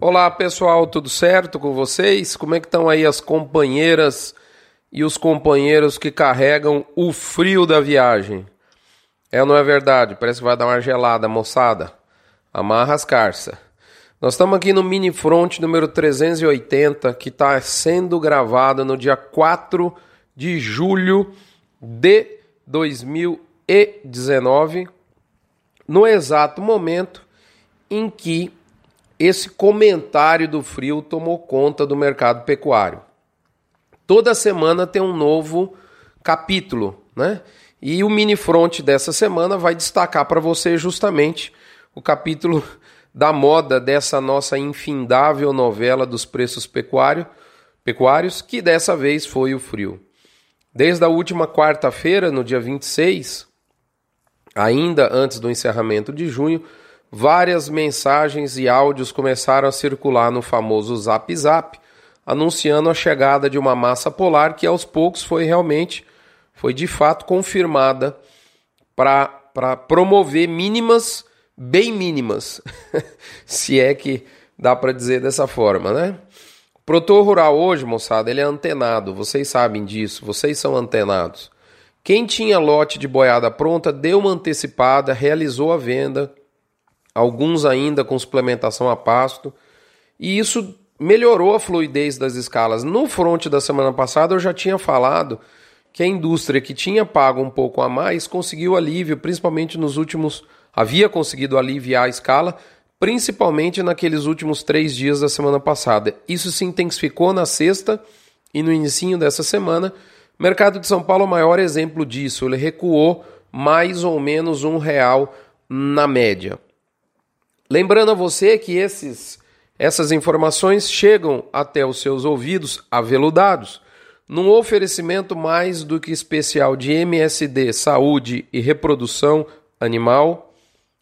Olá pessoal, tudo certo com vocês? Como é que estão aí as companheiras e os companheiros que carregam o frio da viagem? É ou não é verdade? Parece que vai dar uma gelada, moçada. Amarra as carças. Nós estamos aqui no Mini Front número 380, que está sendo gravado no dia 4 de julho de 2019, no exato momento em que esse comentário do frio tomou conta do mercado pecuário. Toda semana tem um novo capítulo, né? E o mini front dessa semana vai destacar para você justamente o capítulo da moda dessa nossa infindável novela dos preços pecuário, pecuários, que dessa vez foi o frio. Desde a última quarta-feira, no dia 26, ainda antes do encerramento de junho, várias mensagens e áudios começaram a circular no famoso Zap Zap, anunciando a chegada de uma massa polar que aos poucos foi realmente, foi de fato confirmada para promover mínimas, bem mínimas, se é que dá para dizer dessa forma, né? O produtor rural hoje, moçada, ele é antenado, vocês sabem disso, vocês são antenados. Quem tinha lote de boiada pronta deu uma antecipada, realizou a venda, alguns ainda com suplementação a pasto, e isso melhorou a fluidez das escalas. No front da semana passada eu já tinha falado que a indústria que tinha pago um pouco a mais conseguiu alívio, principalmente nos últimos. havia conseguido aliviar a escala, principalmente naqueles últimos três dias da semana passada. Isso se intensificou na sexta e no início dessa semana. O mercado de São Paulo é o maior exemplo disso. Ele recuou mais ou menos um real na média. Lembrando a você que esses, essas informações chegam até os seus ouvidos aveludados num oferecimento mais do que especial de MSD Saúde e Reprodução Animal,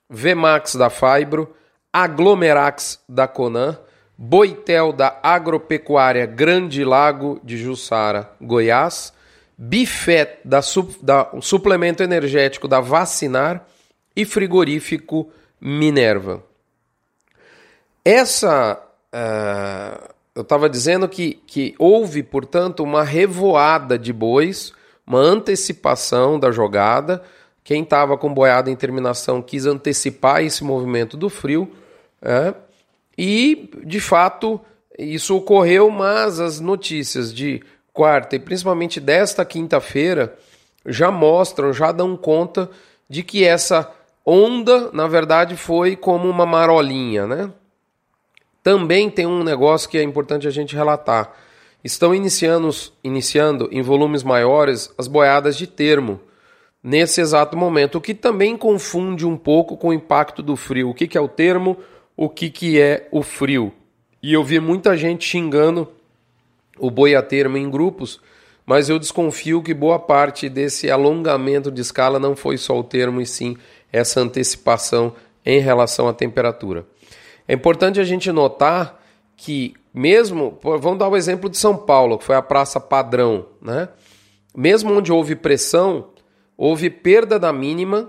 Vemax da Fibro, Aglomerax da Conan, Boitel da Agropecuária Grande Lago de Jussara, Goiás, Bifet da, da suplemento energético da Vacinar e frigorífico Minerva. Essa. Uh, eu estava dizendo que, que houve, portanto, uma revoada de bois, uma antecipação da jogada. Quem estava com boiada em terminação quis antecipar esse movimento do frio. É, e, de fato, isso ocorreu, mas as notícias de quarta e principalmente desta quinta-feira já mostram, já dão conta de que essa onda, na verdade, foi como uma marolinha, né? Também tem um negócio que é importante a gente relatar. Estão iniciando, iniciando em volumes maiores as boiadas de termo nesse exato momento, o que também confunde um pouco com o impacto do frio. O que, que é o termo, o que, que é o frio. E eu vi muita gente xingando o boi a termo em grupos, mas eu desconfio que boa parte desse alongamento de escala não foi só o termo, e sim essa antecipação em relação à temperatura. É importante a gente notar que, mesmo, vamos dar o exemplo de São Paulo, que foi a praça padrão, né? Mesmo onde houve pressão, houve perda da mínima,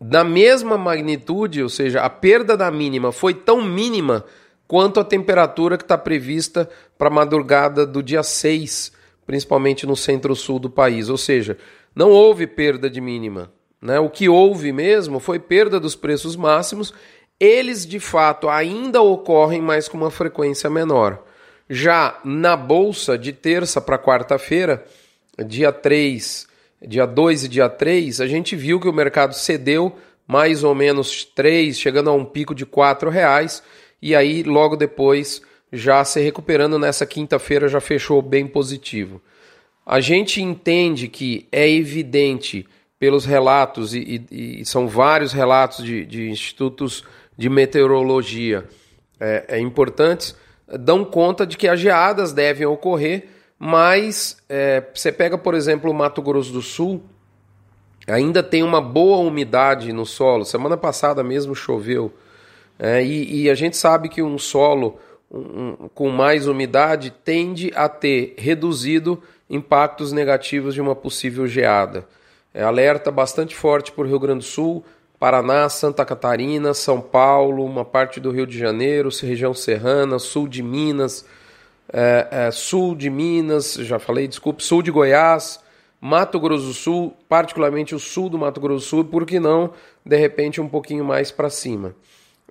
da mesma magnitude, ou seja, a perda da mínima foi tão mínima quanto a temperatura que está prevista para a madrugada do dia 6, principalmente no centro-sul do país. Ou seja, não houve perda de mínima. Né? O que houve mesmo foi perda dos preços máximos eles de fato ainda ocorrem, mas com uma frequência menor. Já na bolsa de terça para quarta-feira, dia 3, dia 2 e dia 3, a gente viu que o mercado cedeu mais ou menos 3, chegando a um pico de 4 reais, e aí logo depois já se recuperando nessa quinta-feira já fechou bem positivo. A gente entende que é evidente pelos relatos, e, e, e são vários relatos de, de institutos de meteorologia é, é, importantes dão conta de que as geadas devem ocorrer, mas é, você pega, por exemplo, o Mato Grosso do Sul, ainda tem uma boa umidade no solo. Semana passada mesmo choveu. É, e, e, a gente sabe que um solo um, um, com mais umidade tende a ter reduzido impactos negativos de uma possível geada. É alerta bastante forte para o Rio Grande do Sul, Paraná, Santa Catarina, São Paulo, uma parte do Rio de Janeiro, região serrana, sul de Minas, é, é, sul de Minas, já falei, desculpe, sul de Goiás, Mato Grosso do Sul, particularmente o sul do Mato Grosso do Sul, e por que não, de repente, um pouquinho mais para cima.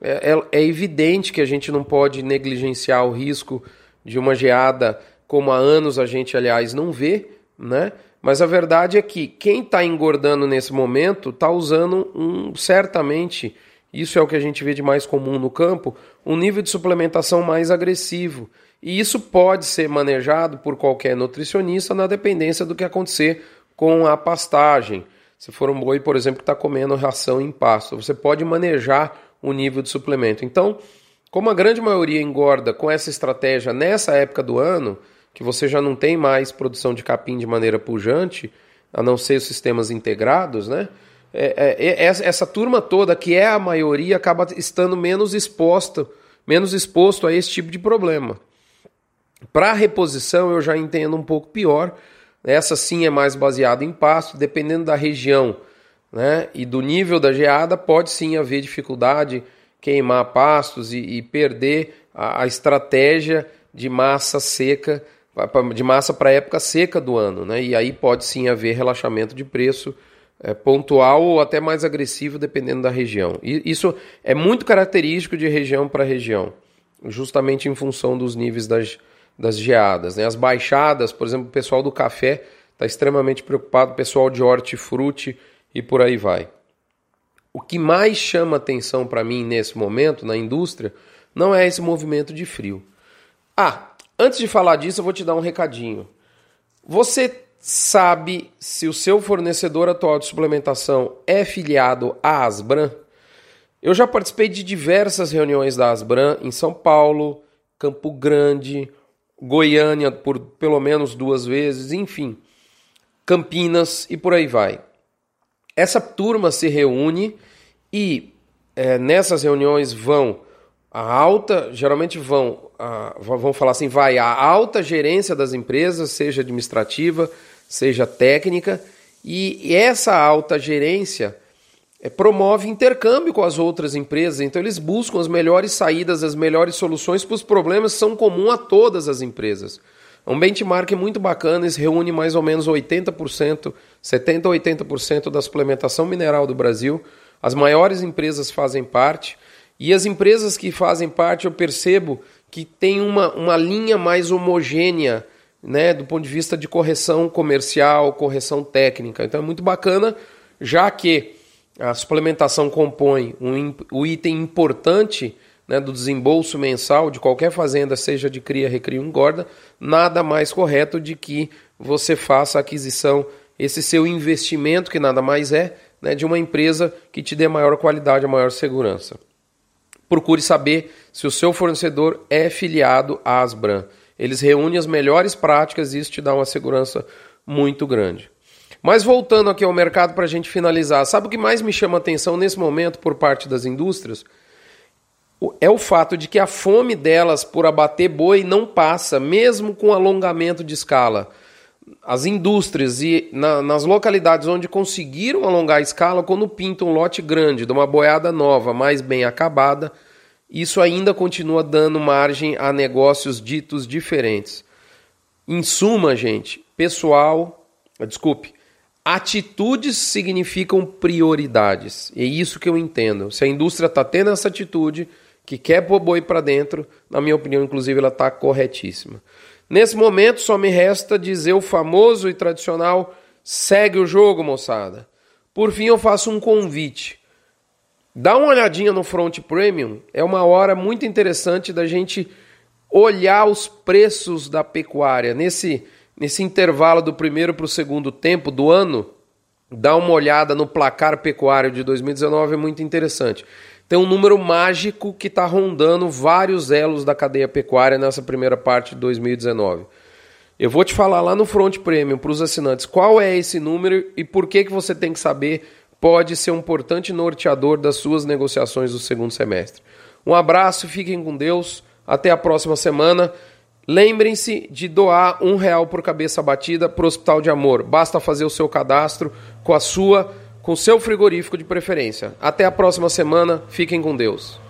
É, é, é, evidente que a gente não pode negligenciar o risco de uma geada como há anos a gente, aliás, não vê, né? Mas a verdade é que quem está engordando nesse momento está usando um certamente, isso é o que a gente vê de mais comum no campo, um nível de suplementação mais agressivo. E isso pode ser manejado por qualquer nutricionista na dependência do que acontecer com a pastagem. Se for um boi, por exemplo, que está comendo ração em pasto, você pode manejar o nível de suplemento. Então, como a grande maioria engorda com essa estratégia nessa época do ano, que você já não tem mais produção de capim de maneira pujante, a não ser os sistemas integrados, né? É, é, é, essa turma toda, que é a maioria, acaba estando menos exposta, menos exposto a esse tipo de problema. Para reposição, eu já entendo um pouco pior. Essa sim é mais baseada em pasto, dependendo da região né, e do nível da geada, pode sim haver dificuldade, queimar pastos e, e perder a, a estratégia de massa seca de massa para a época seca do ano, né? E aí pode sim haver relaxamento de preço é, pontual ou até mais agressivo, dependendo da região. E isso é muito característico de região para região, justamente em função dos níveis das, das geadas. Né? As baixadas, por exemplo, o pessoal do café está extremamente preocupado, o pessoal de hortifruti e por aí vai. O que mais chama atenção para mim nesse momento na indústria não é esse movimento de frio. Ah, Antes de falar disso, eu vou te dar um recadinho. Você sabe se o seu fornecedor atual de suplementação é filiado à Asbran? Eu já participei de diversas reuniões da Asbran em São Paulo, Campo Grande, Goiânia por pelo menos duas vezes, enfim, Campinas e por aí vai. Essa turma se reúne e é, nessas reuniões vão a alta, geralmente vão, a, vamos falar assim, vai a alta gerência das empresas, seja administrativa, seja técnica, e essa alta gerência é, promove intercâmbio com as outras empresas, então eles buscam as melhores saídas, as melhores soluções para os problemas que são comuns a todas as empresas. É um benchmark muito bacana, eles reúne mais ou menos 80%, 70% a 80% da suplementação mineral do Brasil. As maiores empresas fazem parte. E as empresas que fazem parte, eu percebo que tem uma, uma linha mais homogênea, né, do ponto de vista de correção comercial, correção técnica. Então é muito bacana, já que a suplementação compõe um, um item importante né, do desembolso mensal de qualquer fazenda, seja de cria, recria ou engorda, nada mais correto de que você faça a aquisição, esse seu investimento, que nada mais é, né, de uma empresa que te dê maior qualidade, maior segurança procure saber se o seu fornecedor é filiado à Asbran. Eles reúnem as melhores práticas e isso te dá uma segurança muito grande. Mas voltando aqui ao mercado para a gente finalizar, sabe o que mais me chama atenção nesse momento por parte das indústrias? É o fato de que a fome delas por abater boi não passa, mesmo com alongamento de escala. As indústrias e na, nas localidades onde conseguiram alongar a escala, quando pintam um lote grande de uma boiada nova, mais bem acabada, isso ainda continua dando margem a negócios ditos diferentes. Em suma, gente, pessoal, desculpe, atitudes significam prioridades. É isso que eu entendo. Se a indústria está tendo essa atitude, que quer pôr boi para dentro, na minha opinião, inclusive, ela está corretíssima. Nesse momento, só me resta dizer o famoso e tradicional segue o jogo, moçada. Por fim, eu faço um convite. Dá uma olhadinha no Front Premium, é uma hora muito interessante da gente olhar os preços da pecuária. Nesse, nesse intervalo do primeiro para o segundo tempo do ano, dá uma olhada no placar pecuário de 2019, é muito interessante. Tem um número mágico que está rondando vários elos da cadeia pecuária nessa primeira parte de 2019. Eu vou te falar lá no Front Premium para os assinantes qual é esse número e por que, que você tem que saber pode ser um importante norteador das suas negociações do segundo semestre. Um abraço, fiquem com Deus, até a próxima semana. Lembrem-se de doar um real por cabeça batida para o Hospital de Amor. Basta fazer o seu cadastro com a sua com seu frigorífico de preferência. Até a próxima semana, fiquem com Deus.